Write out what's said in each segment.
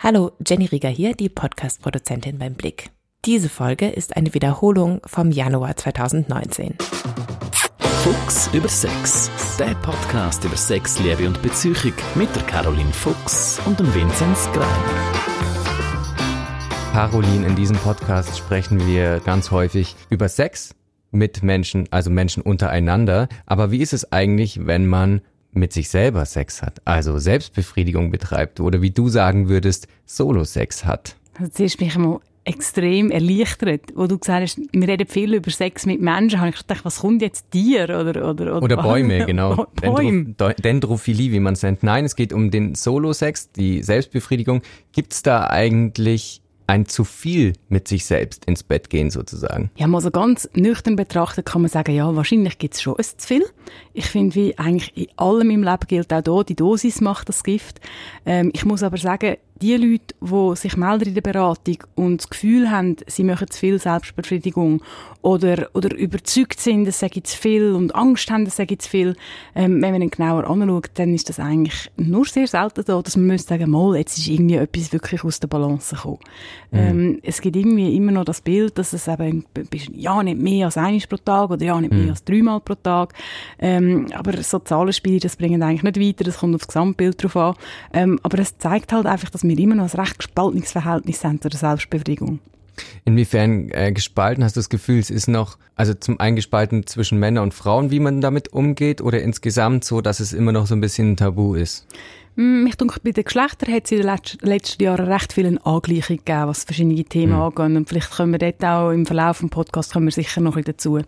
Hallo, Jenny Rieger hier, die Podcast-Produzentin beim Blick. Diese Folge ist eine Wiederholung vom Januar 2019. Fuchs über Sex. Der Podcast über Sex, Liebe und Beziehung mit der Caroline Fuchs und dem Vinzenz Greiner. Caroline, in diesem Podcast sprechen wir ganz häufig über Sex mit Menschen, also Menschen untereinander. Aber wie ist es eigentlich, wenn man mit sich selber Sex hat, also Selbstbefriedigung betreibt oder wie du sagen würdest, Solo-Sex hat? Also zuerst bin ich mal extrem erleichtert, wo du gesagt hast, wir reden viel über Sex mit Menschen, habe ich gedacht, was kommt jetzt dir oder oder oder, oder Bäume, genau. Bäume. Dendrophilie, wie man es nennt. Nein, es geht um den Solo-Sex, die Selbstbefriedigung. Gibt es da eigentlich ein zu viel mit sich selbst ins Bett gehen sozusagen? Ja, mal so ganz nüchtern betrachtet kann man sagen, ja, wahrscheinlich gibt es schon ein zu viel. Ich finde, wie eigentlich in allem im Leben gilt auch hier, die Dosis macht das Gift. Ähm, ich muss aber sagen, die Leute, die sich melden in der Beratung und das Gefühl haben, sie machen zu viel Selbstbefriedigung oder, oder überzeugt sind, es sei zu viel und Angst haben, es sei zu viel, ähm, wenn man dann genauer anschaut, dann ist das eigentlich nur sehr selten so, dass man müsste sagen, mal, jetzt ist irgendwie etwas wirklich aus der Balance gekommen. Mhm. Ähm, es gibt irgendwie immer noch das Bild, dass es eben, ja, nicht mehr als einmal pro Tag oder ja, nicht mehr mhm. als dreimal pro Tag. Ähm, aber so Zahlenspiele, das bringen eigentlich nicht weiter, das kommt aufs Gesamtbild drauf an. Ähm, aber es zeigt halt einfach, dass wir immer noch ein recht gespaltenes Verhältnis haben zu der Selbstbefriedigung. Inwiefern äh, gespalten hast du das Gefühl, es ist noch, also zum einen gespalten zwischen Männern und Frauen, wie man damit umgeht, oder insgesamt so, dass es immer noch so ein bisschen ein Tabu ist? Hm, mich denke, bei den Geschlechtern hat es in den letzten Jahren recht viel Angleichung gegeben, was verschiedene Themen mhm. angeht. Und vielleicht können wir dort auch im Verlauf des Podcasts kommen wir sicher noch ein bisschen dazu.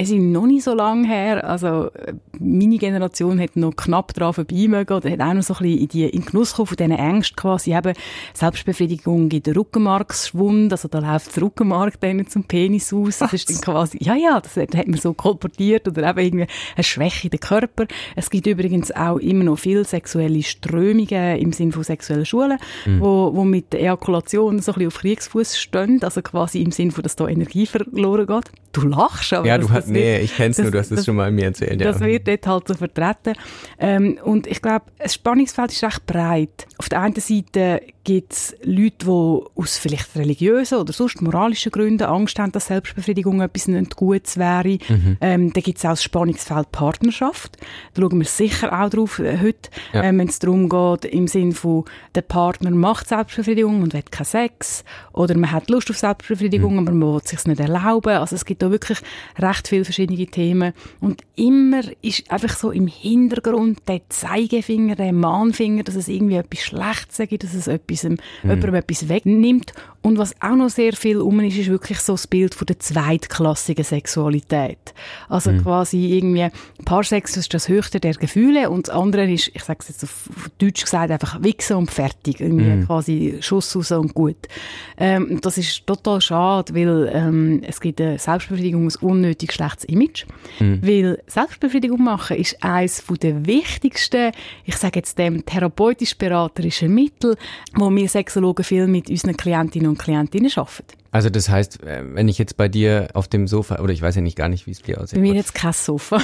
Es ist noch nicht so lange her, also meine Generation hat noch knapp dran vorbei mögen oder hat auch noch so ein bisschen in, die, in den Genuss gekommen von diesen Ängsten quasi eben Selbstbefriedigung gibt den Rückenmarksschwund, also da läuft das Rückenmark dann zum Penis aus. Das ist dann quasi, ja, ja, das hat man so kolportiert oder eben irgendwie eine Schwäche in den Körper. Es gibt übrigens auch immer noch viel sexuelle Strömungen im Sinne von sexuellen Schulen, mhm. wo, wo mit der Ejakulation so ein bisschen auf Kriegsfuß stehen, also quasi im Sinne von, dass da Energie verloren geht. Du lachst, aber Ja, du hast, nee, ich kenn's nur, du hast es schon mal mir erzählt. Das ja. wird dort halt so vertreten. Ähm, und ich glaube, das Spannungsfeld ist recht breit. Auf der einen Seite gibt es Leute, die aus vielleicht religiösen oder sonst moralischen Gründen Angst haben, dass Selbstbefriedigung etwas nicht Gutes wäre. Mhm. Ähm, da gibt es auch das Spannungsfeld Partnerschaft. Da schauen wir sicher auch drauf äh, heute, ja. ähm, wenn es darum geht, im Sinn von, der Partner macht Selbstbefriedigung und will keinen Sex. Oder man hat Lust auf Selbstbefriedigung, mhm. aber man will es sich nicht erlauben. Also es gibt da wirklich recht viele verschiedene Themen. Und immer ist einfach so im Hintergrund der Zeigefinger, der Mahnfinger, dass es irgendwie etwas Schlechtes gibt, dass es etwas, mhm. jemandem etwas wegnimmt. Und was auch noch sehr viel um ist, ist wirklich so das Bild von der zweitklassigen Sexualität. Also mhm. quasi irgendwie, Paarsex ist das höchste der Gefühle und das andere ist, ich sage es jetzt auf Deutsch gesagt, einfach wichsen und fertig. Irgendwie mhm. quasi Schuss raus und gut. Ähm, das ist total schade, weil ähm, es gibt eine Selbstbefriedigung ein unnötig schlechtes Image. Mhm. Weil Selbstbefriedigung machen ist eines der wichtigsten, ich sage jetzt dem therapeutisch-beraterischen Mittel, wo wir Sexologen viel mit unseren Klientinnen und Klientinnen arbeiten. Also das heißt, äh, wenn ich jetzt bei dir auf dem Sofa, oder ich weiß ja nicht gar nicht, wie es dir aussieht. Bei mir jetzt kein Sofa.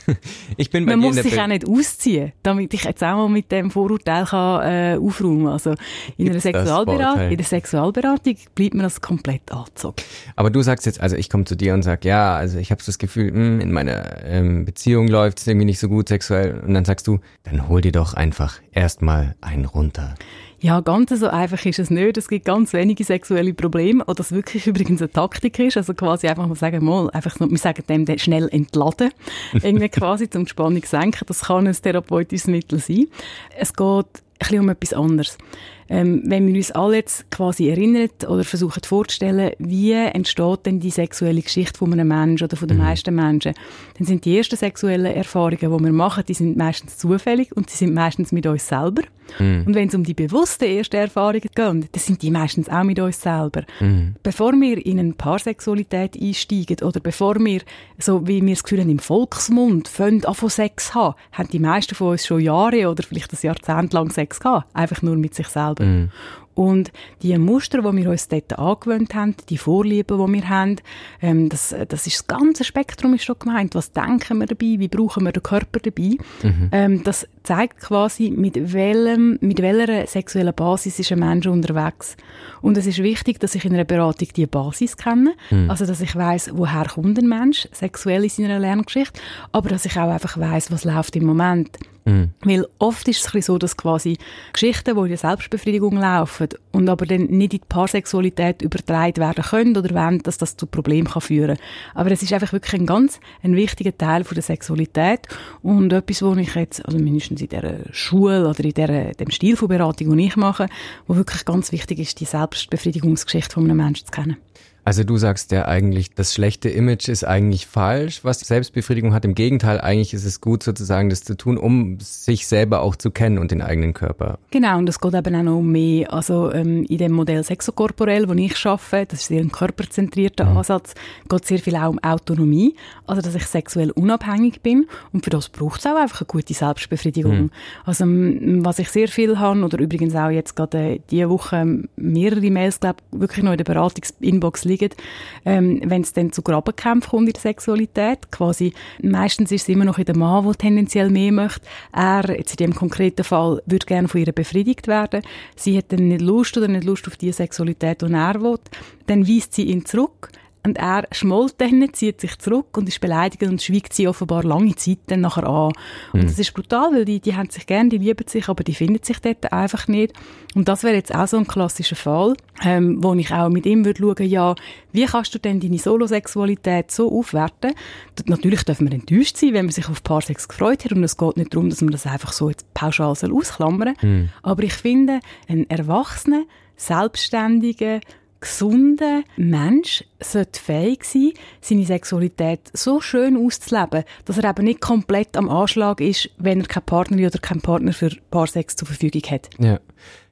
ich bin bei Man muss sich Be auch nicht ausziehen, damit ich jetzt auch mal mit dem Vorurteil kann, äh, aufräumen Also in einer Sexualberatung, in der Sexualberatung bleibt man das komplett angezogen. Aber du sagst jetzt, also ich komme zu dir und sag, ja, also ich habe das Gefühl, mh, hm, in meiner ähm, Beziehung läuft es irgendwie nicht so gut sexuell. Und dann sagst du, dann hol dir doch einfach erstmal einen runter. Ja, ganz so einfach ist es nicht. Es gibt ganz wenige sexuelle Probleme, oder das wirklich übrigens eine Taktik ist. Also quasi einfach mal sagen, mal, einfach, wir sagen dem schnell entladen. irgendwie quasi zum Spannung senken. Das kann ein therapeutisches Mittel sein. Es geht ein bisschen um etwas anderes. Ähm, wenn wir uns alle jetzt quasi erinnern oder versuchen vorzustellen, wie entsteht denn die sexuelle Geschichte von einem Menschen oder von den mhm. meisten Menschen, dann sind die ersten sexuellen Erfahrungen, die wir machen, die sind meistens zufällig und sie sind meistens mit uns selber. Mhm. Und wenn es um die bewussten ersten Erfahrungen geht, dann sind die meistens auch mit uns selber. Mhm. Bevor wir in eine Paarsexualität einsteigen oder bevor wir, so wie wir das Gefühl haben, im Volksmund fangen an von Sex haben, haben die meisten von uns schon Jahre oder vielleicht ein Jahrzehnt lang Sex gehabt. Einfach nur mit sich selber. Mhm. Und die Muster, die wir uns dort angewöhnt haben, die Vorlieben, die wir haben, ähm, das, das ist das ganze Spektrum ist schon gemeint. Was denken wir dabei? Wie brauchen wir den Körper dabei? Mhm. Ähm, das zeigt quasi, mit, welchem, mit welcher sexuellen Basis ist ein Mensch unterwegs. Und es ist wichtig, dass ich in einer Beratung die Basis kenne. Mhm. Also, dass ich weiß, woher kommt ein Mensch sexuell in seiner Lerngeschichte. Aber dass ich auch einfach weiß, was läuft im Moment. Mhm. Weil oft ist es so, dass quasi Geschichten, die in der Selbstbefriedigung laufen und aber dann nicht in die Paarsexualität übertragen werden können oder wollen, dass das zu Problemen kann führen Aber es ist einfach wirklich ein ganz ein wichtiger Teil von der Sexualität und etwas, wo ich jetzt, also mindestens in dieser Schule oder in der, dem Stil von Beratung, den ich mache, wo wirklich ganz wichtig ist, die Selbstbefriedigungsgeschichte von einem Menschen zu kennen. Also du sagst ja eigentlich, das schlechte Image ist eigentlich falsch, was Selbstbefriedigung hat. Im Gegenteil, eigentlich ist es gut sozusagen, das zu tun, um sich selber auch zu kennen und den eigenen Körper. Genau, und es geht eben auch noch um mehr. Also ähm, in dem Modell Sexokorporell, wo ich arbeite, das ist sehr ein körperzentrierter mhm. Ansatz, geht sehr viel auch um Autonomie, also dass ich sexuell unabhängig bin und für das braucht es auch einfach eine gute Selbstbefriedigung. Mhm. Also was ich sehr viel habe, oder übrigens auch jetzt gerade äh, diese Woche mehrere Mails, glaube wirklich noch in der Beratungsinbox liegen, ähm, wenn es dann zu Grabenkämpfen kommt in der Sexualität. Quasi, meistens ist es immer noch in der Mann, der tendenziell mehr möchte. Er, jetzt in dem konkreten Fall, würde gerne von ihr befriedigt werden. Sie hat dann nicht Lust oder nicht Lust auf die Sexualität, die er will. Dann weist sie ihn zurück und er schmollt dann, zieht sich zurück und ist beleidigt und schweigt sie offenbar lange Zeit dann nachher an. Und mhm. das ist brutal, weil die, die haben sich gern, die lieben sich, aber die finden sich dort einfach nicht. Und das wäre jetzt auch so ein klassischer Fall, ähm, wo ich auch mit ihm würde schauen, ja, wie kannst du denn deine Solosexualität so aufwerten? Natürlich dürfen wir enttäuscht sein, wenn man sich auf Paarsex gefreut hat und es geht nicht darum, dass man das einfach so jetzt pauschal ausklammern soll. Mhm. Aber ich finde, ein erwachsener, selbstständiger, gesunder Mensch sollte fähig sein, seine Sexualität so schön auszuleben, dass er eben nicht komplett am Anschlag ist, wenn er keine Partnerin oder keinen Partner für Paarsex zur Verfügung hat. Ja.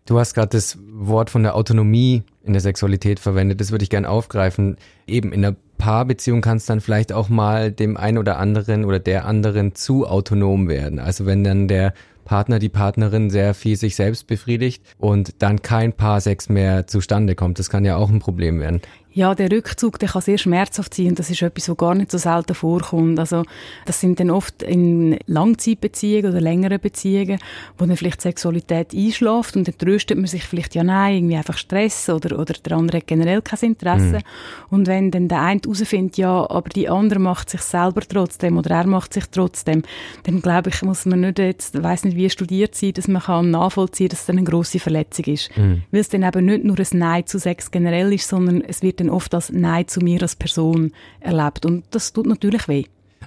Du hast gerade das Wort von der Autonomie in der Sexualität verwendet. Das würde ich gerne aufgreifen. Eben in einer Paarbeziehung kann es dann vielleicht auch mal dem einen oder anderen oder der anderen zu autonom werden. Also wenn dann der Partner, die Partnerin sehr viel sich selbst befriedigt und dann kein Paarsex mehr zustande kommt. Das kann ja auch ein Problem werden. Ja, der Rückzug, der kann sehr schmerzhaft sein und das ist etwas, was gar nicht so selten vorkommt. Also das sind dann oft in Langzeitbeziehungen oder längeren Beziehungen, wo dann vielleicht Sexualität einschläft und dann tröstet man sich vielleicht, ja nein, irgendwie einfach Stress oder, oder der andere hat generell kein Interesse. Mhm. Und wenn dann der eine herausfindet, ja, aber die andere macht sich selber trotzdem oder er macht sich trotzdem, dann glaube ich, muss man nicht jetzt, weiß nicht wie studiert sein, dass man kann nachvollziehen, dass es dann eine grosse Verletzung ist. Mhm. Weil es dann eben nicht nur ein Nein zu Sex generell ist, sondern es wird dann oft als Nein zu mir als Person erlebt. Und das tut natürlich weh.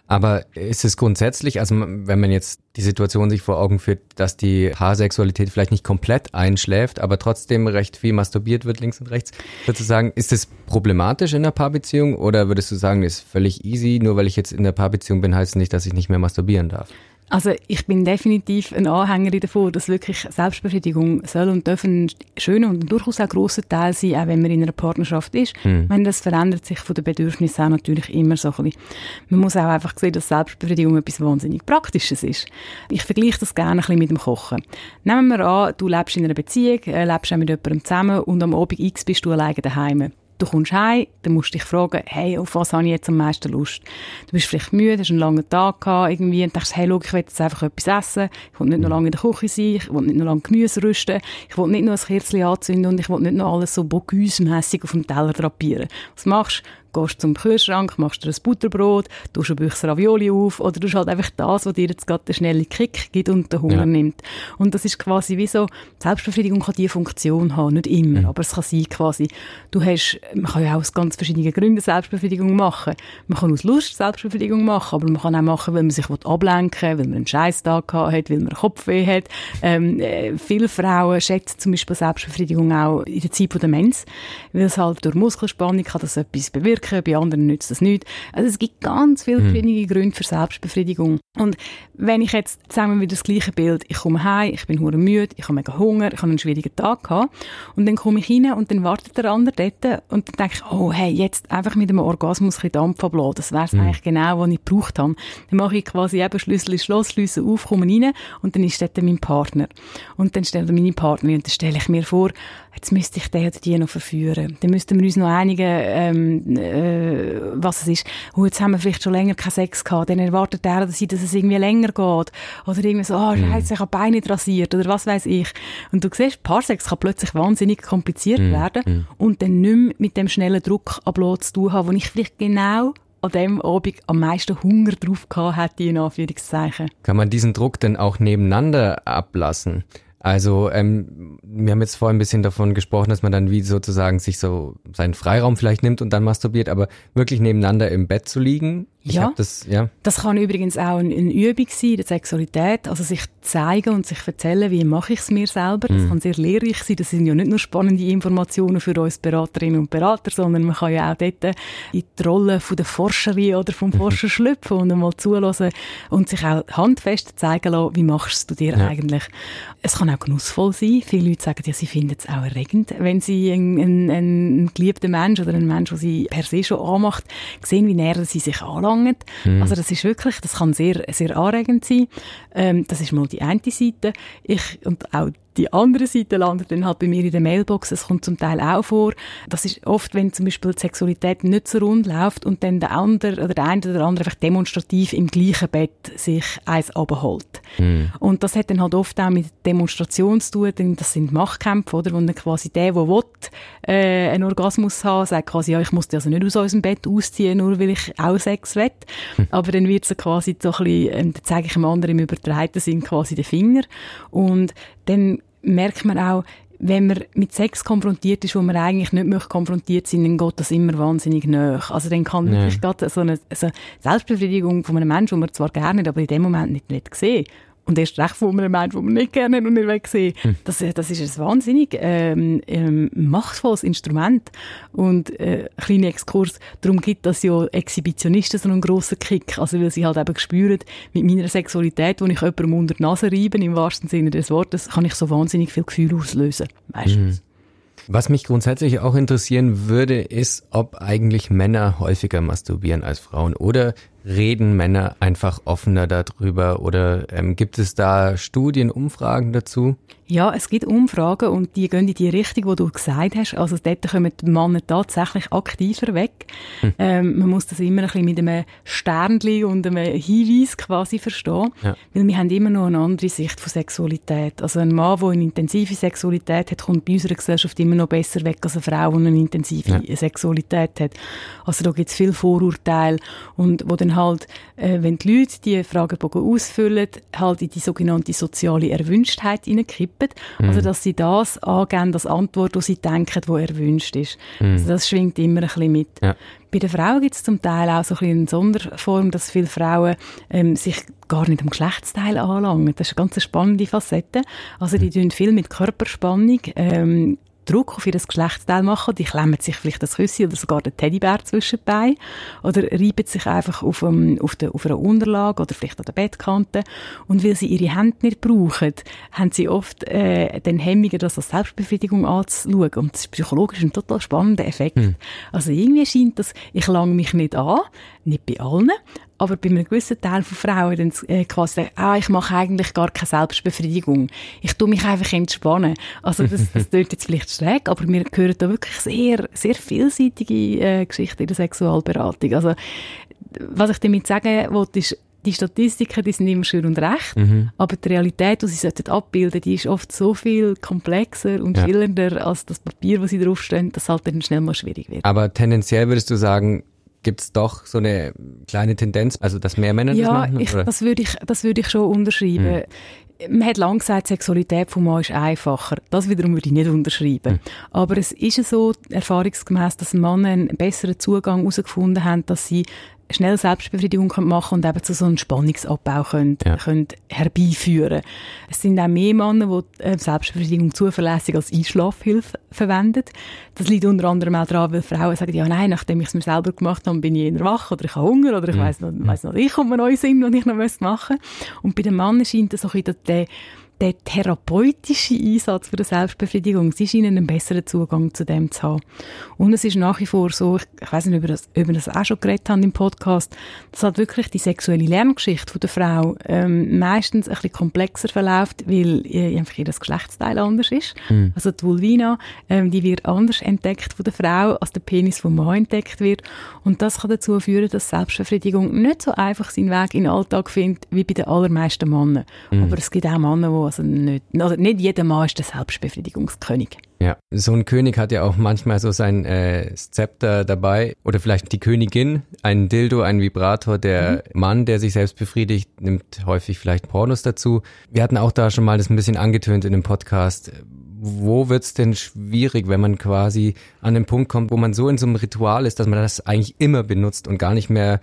Aber ist es grundsätzlich, also wenn man jetzt die Situation sich vor Augen führt, dass die Paarsexualität vielleicht nicht komplett einschläft, aber trotzdem recht viel masturbiert wird links und rechts, würdest du sagen, ist es problematisch in der Paarbeziehung oder würdest du sagen, ist völlig easy, nur weil ich jetzt in der Paarbeziehung bin, heißt es nicht, dass ich nicht mehr masturbieren darf? Also ich bin definitiv ein Anhänger davon, dass wirklich Selbstbefriedigung soll und dürfen ein schöner und durchaus auch grosser Teil sein, auch wenn man in einer Partnerschaft ist. Mhm. Wenn das verändert sich von den Bedürfnissen auch natürlich immer so ein bisschen. Man muss auch einfach sehen, dass Selbstbefriedigung etwas wahnsinnig Praktisches ist. Ich vergleiche das gerne ein bisschen mit dem Kochen. Nehmen wir an, du lebst in einer Beziehung, äh, lebst auch mit jemandem zusammen und am Abend X bist du alleine daheim. Du kommst heim, dann musst du dich fragen, hey, auf was habe ich jetzt am meisten Lust? Du bist vielleicht müde, hast einen langen Tag gehabt, irgendwie, und denkst, hey, schau, ich will jetzt einfach etwas essen, ich will nicht noch lange in der Küche sein, ich will nicht noch lange Gemüse rüsten, ich will nicht noch ein Kerzchen anzünden und ich will nicht noch alles so bocuse-mässig auf dem Teller drapieren. Was machst du? Gehst zum Kühlschrank, machst dir ein Butterbrot, tust ein Büchse Ravioli auf oder du halt einfach das, was dir jetzt gerade den schnellen Kick gibt und den Hunger ja. nimmt. Und das ist quasi wie so, Selbstbefriedigung kann diese Funktion haben, nicht immer, mhm. aber es kann sein quasi, du hast, man kann ja auch aus ganz verschiedenen Gründen Selbstbefriedigung machen. Man kann aus Lust Selbstbefriedigung machen, aber man kann auch machen, weil man sich ablenken will, weil man einen Scheißtag hat, weil man Kopfweh hat. Ähm, äh, viele Frauen schätzen zum Beispiel Selbstbefriedigung auch in der Zeit der Mens, weil es halt durch Muskelspannung kann das etwas bewirken wirken, bei anderen nützt das nicht. Also es gibt ganz viele Mhm. verschiedene Gründe für Selbstbefriedigung. Und wenn ich jetzt, sagen wir wieder das gleiche Bild, ich komme heim, ich bin hure müde, ich habe mega Hunger, ich habe einen schwierigen Tag gehabt und dann komme ich rein und dann wartet der andere dort und dann denke ich, oh hey, jetzt einfach mit einem Orgasmus ein bisschen Dampf ablassen, das wäre es eigentlich genau, was ich gebraucht habe. Dann mache ich quasi eben Schlüssel ins Schloss, Schlüssel auf, komme rein und dann ist dort mein Partner. Und dann stellt meine Partnerin und dann stelle ich mir vor, jetzt müsste ich den oder die noch verführen. Dann müssten wir uns noch einigen, ähm, äh, was es ist. Oh, jetzt haben wir vielleicht schon länger keinen Sex gehabt, dann erwartet der oder sie, dass es irgendwie länger geht. Oder irgendwie so, ah, scheiße, ich habe Beine nicht rasiert oder was weiß ich. Und du siehst, Paarsex kann plötzlich wahnsinnig kompliziert werden und dann nicht mehr mit dem schnellen Druck ablassen zu tun haben, wo ich vielleicht genau an dem Abend am meisten Hunger drauf gehabt hätte, in Anführungszeichen. Kann man diesen Druck denn auch nebeneinander ablassen? Also, ähm, wir haben jetzt vorhin ein bisschen davon gesprochen, dass man dann wie sozusagen sich so seinen Freiraum vielleicht nimmt und dann masturbiert, aber wirklich nebeneinander im Bett zu liegen. Ich Ja. das, ja. Das kann übrigens auch eine, Übung sein, der Sexualität. Also sich zeigen und sich erzählen, wie mache ich es mir selber. Das kann sehr lehrreich sein. Das sind ja nicht nur spannende Informationen für uns Beraterinnen und Berater, sondern man kann ja auch dort in die Rolle von der Forscherin oder vom Forscher schlüpfen und einmal zulassen und sich auch handfest zeigen lassen, wie machst du dir Ja. eigentlich. Es kann auch genussvoll sein. Viele Leute sagen ja, sie finden es auch erregend, wenn sie einen, einen, einen geliebten Mensch oder einen Mensch, der sie per se schon anmacht, sehen, wie näher sie sich anlangen. Also das ist wirklich, das kann sehr, sehr anregend sein. Ähm, das ist mal die eine Seite. Ich, und auch die andere Seite landet dann halt bei mir in der Mailbox. Es kommt zum Teil auch vor. Das ist oft, wenn zum Beispiel die Sexualität nicht so rund läuft und dann der andere oder der eine oder der andere einfach demonstrativ im gleichen Bett sich eins abholt. Und das hat dann halt oft auch mit Demonstration zu tun, denn das sind Machtkämpfe, oder? Wo dann quasi der, der will, äh, einen Orgasmus haben, sagt quasi, ja, ich muss dich also nicht aus unserem Bett ausziehen, nur weil ich auch Sex will. Aber dann wird es quasi so ein bisschen, ähm, dann zeige ich dem anderen im übertreiten Sinn quasi den Finger. Und dann merkt man auch, wenn man mit Sex konfrontiert ist, wo man eigentlich nicht möchte konfrontiert sein, dann geht das immer wahnsinnig nach. Also dann kann Ja. wirklich gerade so eine, so Selbstbefriedigung von einem Menschen, den man zwar gerne, aber in dem Moment nicht, nicht sehen und erst recht von einem Menschen, den man nicht gerne und nicht will sehen das, das ist ein wahnsinnig ähm, ähm, machtvolles Instrument. Und äh, kleiner Exkurs, darum gibt das ja Exhibitionisten so einen grossen Kick. Also weil sie halt eben spüren, mit meiner Sexualität, wo ich jemandem unter die Nase reibe, im wahrsten Sinne des Wortes, kann ich so wahnsinnig viel Gefühl auslösen. Meistens. Was mich grundsätzlich auch interessieren würde, ist, ob eigentlich Männer häufiger masturbieren als Frauen oder reden Männer einfach offener darüber oder ähm, gibt es da Studien, Umfragen dazu? Ja, es gibt Umfragen und die gehen in die Richtung, die du gesagt hast. Also dort kommen die Männer tatsächlich aktiver weg. Ähm, man muss das immer ein bisschen mit einem Sternchen und einem Hinweis quasi verstehen. Ja. Weil wir haben immer noch eine andere Sicht von Sexualität. Also ein Mann, der eine intensive Sexualität hat, kommt bei unserer Gesellschaft immer noch besser weg als eine Frau, die eine intensive Sexualität hat. Also da gibt es viel Vorurteile und wo dann halt, äh, wenn die Leute die Fragebogen ausfüllen, halt in die sogenannte soziale Erwünschtheit hineinkippen. Also dass sie das angeben als Antwort, die sie denken, die erwünscht ist. Also das schwingt immer ein bisschen mit. Ja. Bei den Frauen gibt es zum Teil auch so ein bisschen eine Sonderform, dass viele Frauen ähm, sich gar nicht am Geschlechtsteil anlangen. Das ist eine ganz spannende Facette. Also die tun viel mit Körperspannung ähm, Druck auf ihr Geschlechtsteil machen. Die klemmen sich vielleicht das Küssi oder sogar den Teddybär zwischen die Beine oder reiben sich einfach auf, ähm, auf, der, auf einer Unterlage oder vielleicht an der Bettkante. Und weil sie ihre Hände nicht brauchen, haben sie oft äh, den Hemmungen, das als Selbstbefriedigung anzuschauen. Und das ist psychologisch ein total spannender Effekt. Also irgendwie scheint das, ich lang mich nicht an, nicht bei allen, aber bei einem gewissen Teil von Frauen dann äh, quasi sagen, ah, ich mache eigentlich gar keine Selbstbefriedigung. Ich tue mich einfach entspannen. Also das, das klingt jetzt vielleicht schräg, aber wir hören da wirklich sehr, sehr vielseitige äh, Geschichten in der Sexualberatung. Also was ich damit sagen wollte, ist, die Statistiken, die sind immer schön und recht, aber die Realität, die sie sollten abbilden, die ist oft so viel komplexer und Ja. schillernder als das Papier, wo sie draufstehen, dass halt dann schnell mal schwierig wird. Aber tendenziell würdest du sagen, gibt es doch so eine kleine Tendenz, also dass mehr Männer das Ja, machen? ich, oder? das würde ich, das würde ich schon unterschreiben. Man hat lange gesagt, Sexualität vom Mann ist einfacher. Das wiederum würde ich nicht unterschreiben. Aber es ist so, erfahrungsgemäß, dass Männer einen besseren Zugang herausgefunden haben, dass sie schnell Selbstbefriedigung machen und eben zu so einem Spannungsabbau können, ja. können herbeiführen. Es sind auch mehr Männer, die äh, Selbstbefriedigung zuverlässig als Einschlafhilfe verwenden. Das liegt unter anderem auch daran, weil Frauen sagen, ja nein, nachdem ich es mir selber gemacht habe, bin ich eher wach oder ich habe Hunger oder ich mhm. weiss noch, weiss noch, ich komme neu Sinn, was ich noch machen müsste. Und bei den Männern scheint es so ein bisschen der der therapeutische Einsatz für die Selbstbefriedigung, sie scheinen einen besseren Zugang zu dem zu haben. Und es ist nach wie vor so, ich, ich weiß nicht, ob wir das, ob wir das auch schon geredet haben im Podcast, dass halt wirklich die sexuelle Lerngeschichte von der Frau ähm, meistens ein bisschen komplexer verläuft, weil äh, einfach ihr Geschlechtsteil anders ist. Mhm. Also die Vulvina, ähm, die wird anders entdeckt von der Frau, als der Penis vom Mann entdeckt wird. Und das kann dazu führen, dass Selbstbefriedigung nicht so einfach seinen Weg in den Alltag findet, wie bei den allermeisten Männern. Mhm. Aber es gibt auch Männer, die also nicht, also nicht jeder Mann ist der Selbstbefriedigungskönig. Ja, so ein König hat ja auch manchmal so sein äh, Zepter dabei oder vielleicht die Königin, ein Dildo, ein Vibrator. Der mhm. Mann, der sich selbst befriedigt, nimmt häufig vielleicht Pornos dazu. Wir hatten auch da schon mal das ein bisschen angetönt in dem Podcast. Wo wird's denn schwierig, wenn man quasi an den Punkt kommt, wo man so in so einem Ritual ist, dass man das eigentlich immer benutzt und gar nicht mehr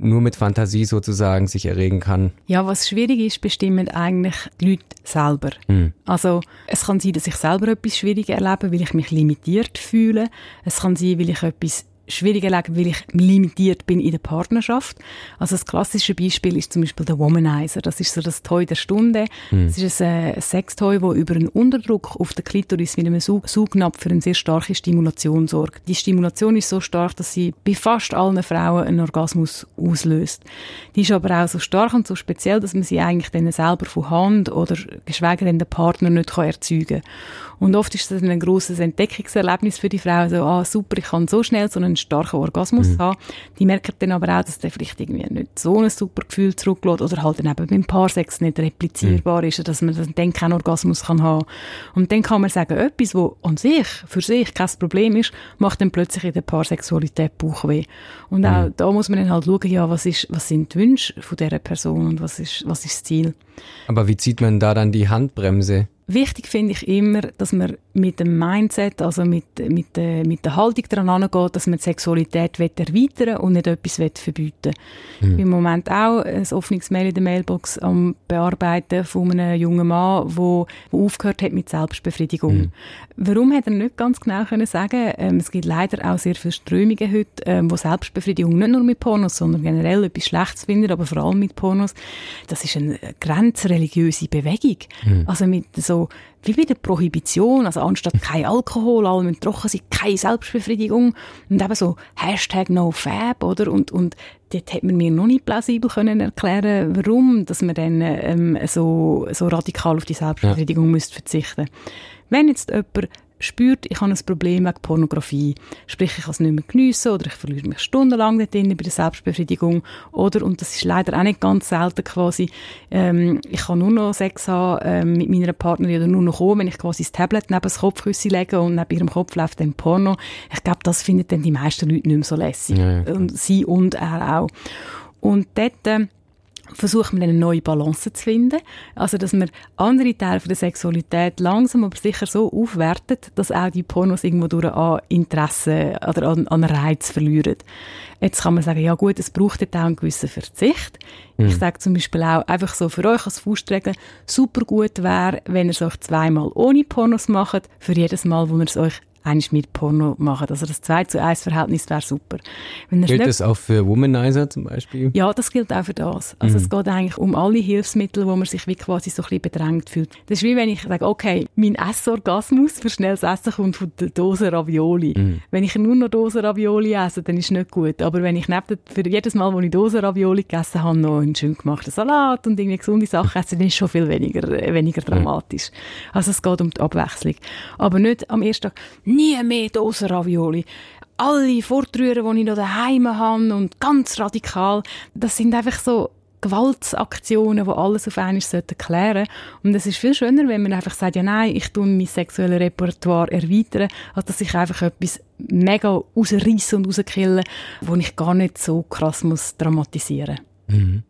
nur mit Fantasie sozusagen sich erregen kann. Ja, was schwierig ist, bestimmen eigentlich die Leute selber. Mhm. Also es kann sein, dass ich selber etwas schwierig erlebe, weil ich mich limitiert fühle. Es kann sein, weil ich etwas schwieriger legen, weil ich limitiert bin in der Partnerschaft. Also das klassische Beispiel ist zum Beispiel der Womanizer. Das ist so das Toy der Stunde. Mhm. Das ist ein, ein Sextoy, das über einen Unterdruck auf der Klitoris mit einem Saugnapf für eine sehr starke Stimulation sorgt. Die Stimulation ist so stark, dass sie bei fast allen Frauen einen Orgasmus auslöst. Die ist aber auch so stark und so speziell, dass man sie eigentlich dann selber von Hand oder geschweige denn der Partner nicht kann erzeugen kann. Und oft ist das ein grosses Entdeckungserlebnis für die Frau. So, ah, super, ich kann so schnell so einen starken Orgasmus mhm. haben. Die merken dann aber auch, dass der vielleicht irgendwie nicht so ein super Gefühl zurücklässt oder halt dann eben beim Paarsex nicht replizierbar mhm. ist, dass man dann keinen Orgasmus kann haben. Und dann kann man sagen, etwas, wo an sich, für sich kein Problem ist, macht dann plötzlich in der Paarsexualität Bauchweh. Und auch mhm. da muss man dann halt schauen, ja, was ist, was sind die Wünsche von dieser Person und was ist, was ist das Ziel. Aber wie zieht man da dann die Handbremse? Wichtig finde ich immer, dass man mit dem Mindset, also mit, mit, äh, mit der Haltung daran angeht, dass man die Sexualität erweitern und nicht etwas verbieten mhm. Im Moment auch ein offenes Mail in der Mailbox am Bearbeiten von einem jungen Mann, der aufgehört hat mit Selbstbefriedigung. Mhm. Warum hat er nicht ganz genau können sagen? Ähm, es gibt leider auch sehr viele Strömungen heute, ähm, wo Selbstbefriedigung nicht nur mit Pornos, sondern generell etwas Schlechtes finden, aber vor allem mit Pornos. Das ist eine grenzreligiöse Bewegung. Mhm. Also mit so wie bei der Prohibition, also anstatt kein Alkohol, alle müssen trocken sein, keine Selbstbefriedigung und eben so Hashtag NoFab, oder? Und, und dort hat man mir noch nicht plausibel können erklären, warum, dass man dann ähm, so, so radikal auf die Selbstbefriedigung ja. müsste verzichten. Wenn jetzt jemand spürt, ich habe ein Problem mit Pornografie. Sprich, ich kann es nicht mehr geniessen oder ich verliere mich stundenlang dort drin bei der Selbstbefriedigung. Oder, und das ist leider auch nicht ganz selten quasi, ähm, ich kann nur noch Sex haben ähm, mit meiner Partnerin oder nur noch kommen, wenn ich quasi das Tablet neben das Kopfkissen lege und neben ihrem Kopf läuft dann Porno. Ich glaube, das finden dann die meisten Leute nicht mehr so lässig. Ja, ja. Und sie und er auch. Und dort, äh, versucht man eine neue Balance zu finden. Also, dass man andere Teile von der Sexualität langsam aber sicher so aufwertet, dass auch die Pornos irgendwo durch an Interesse oder an, an Reiz verlieren. Jetzt kann man sagen, ja gut, es braucht jetzt auch einen gewissen Verzicht. Mhm. Ich sage zum Beispiel auch, einfach so für euch als Faustregel, super gut wäre, wenn ihr es euch zweimal ohne Pornos macht, für jedes Mal, wo ihr es euch eigentlich mit Porno machen. Also das 2 zu 1 Verhältnis wäre super. gilt das auch für Womanizer zum Beispiel? Ja, das gilt auch für das. Also mhm. es geht eigentlich um alle Hilfsmittel, wo man sich wie quasi so ein bisschen bedrängt fühlt. Das ist wie wenn ich sage, okay, mein Essorgasmus für schnelles Essen kommt von der Dose Ravioli. Mhm. Wenn ich nur noch Dose Ravioli esse, dann ist es nicht gut. Aber wenn ich neben für jedes Mal, wo ich Dose Ravioli gegessen habe, noch einen schön gemachten Salat und irgendwie gesunde Sachen esse, dann ist es schon viel weniger, weniger dramatisch. Mhm. Also es geht um die Abwechslung. Aber nicht am ersten Tag, nie mehr Dosenravioli. Alle Fortrühren, die ich noch daheim habe und ganz radikal, das sind einfach so Gewaltsaktionen, die alles auf einmal klären sollten. Und es ist viel schöner, wenn man einfach sagt, ja nein, ich tue mein sexuelles Repertoire erweitern, als dass ich einfach etwas mega rausreißen und rauskillen, wo ich gar nicht so krass muss dramatisieren mhm.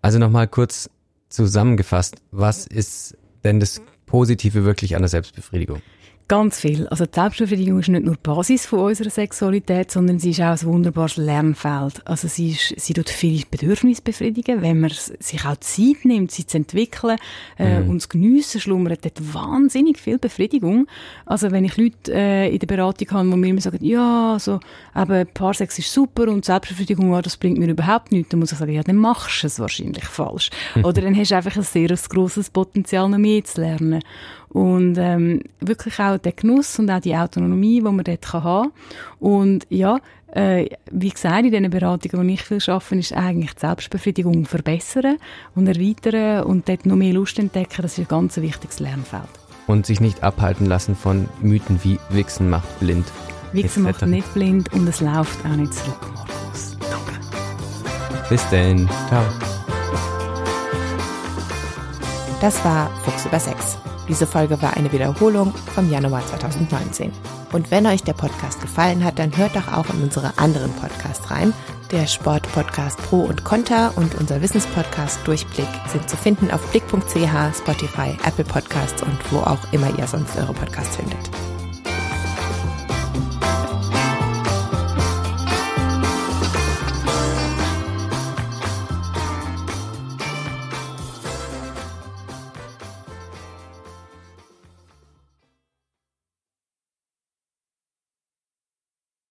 Also nochmal kurz zusammengefasst, was ist denn das Positive wirklich an der Selbstbefriedigung? Ganz viel. Also die Selbstbefriedigung ist nicht nur die Basis von unserer Sexualität, sondern sie ist auch ein wunderbares Lernfeld. Also sie, ist, sie tut viele Bedürfnisse befriedigen, wenn man sich auch Zeit nimmt, sie zu entwickeln äh, mhm. und zu geniessen, schlummert dort wahnsinnig viel Befriedigung. Also wenn ich Leute äh, in der Beratung habe, wo mir immer sagen, ja, so, eben Paarsex ist super und Selbstbefriedigung, ja, das bringt mir überhaupt nichts, dann muss ich sagen, ja, dann machst du es wahrscheinlich falsch. Oder dann hast du einfach ein sehr grosses Potenzial, noch mehr zu lernen. Und ähm, wirklich auch der Genuss und auch die Autonomie, die man dort haben kann. Und ja, äh, wie gesagt, in diesen Beratungen, wo ich viel arbeite, ist eigentlich die Selbstbefriedigung verbessern und erweitern und dort noch mehr Lust entdecken. Das ist ein ganz wichtiges Lernfeld. Und sich nicht abhalten lassen von Mythen wie Wichsen macht blind. Wichsen macht nicht blind und es läuft auch nicht zurück, Markus. Danke. Bis dann. Ciao. Das war Fuchs über Sex. Diese Folge war eine Wiederholung vom Januar 2019. Und wenn euch der Podcast gefallen hat, dann hört doch auch in unsere anderen Podcasts rein. Der Sportpodcast Pro und Contra und unser Wissenspodcast Durchblick sind zu finden auf blick.ch, Spotify, Apple Podcasts und wo auch immer ihr sonst eure Podcasts findet.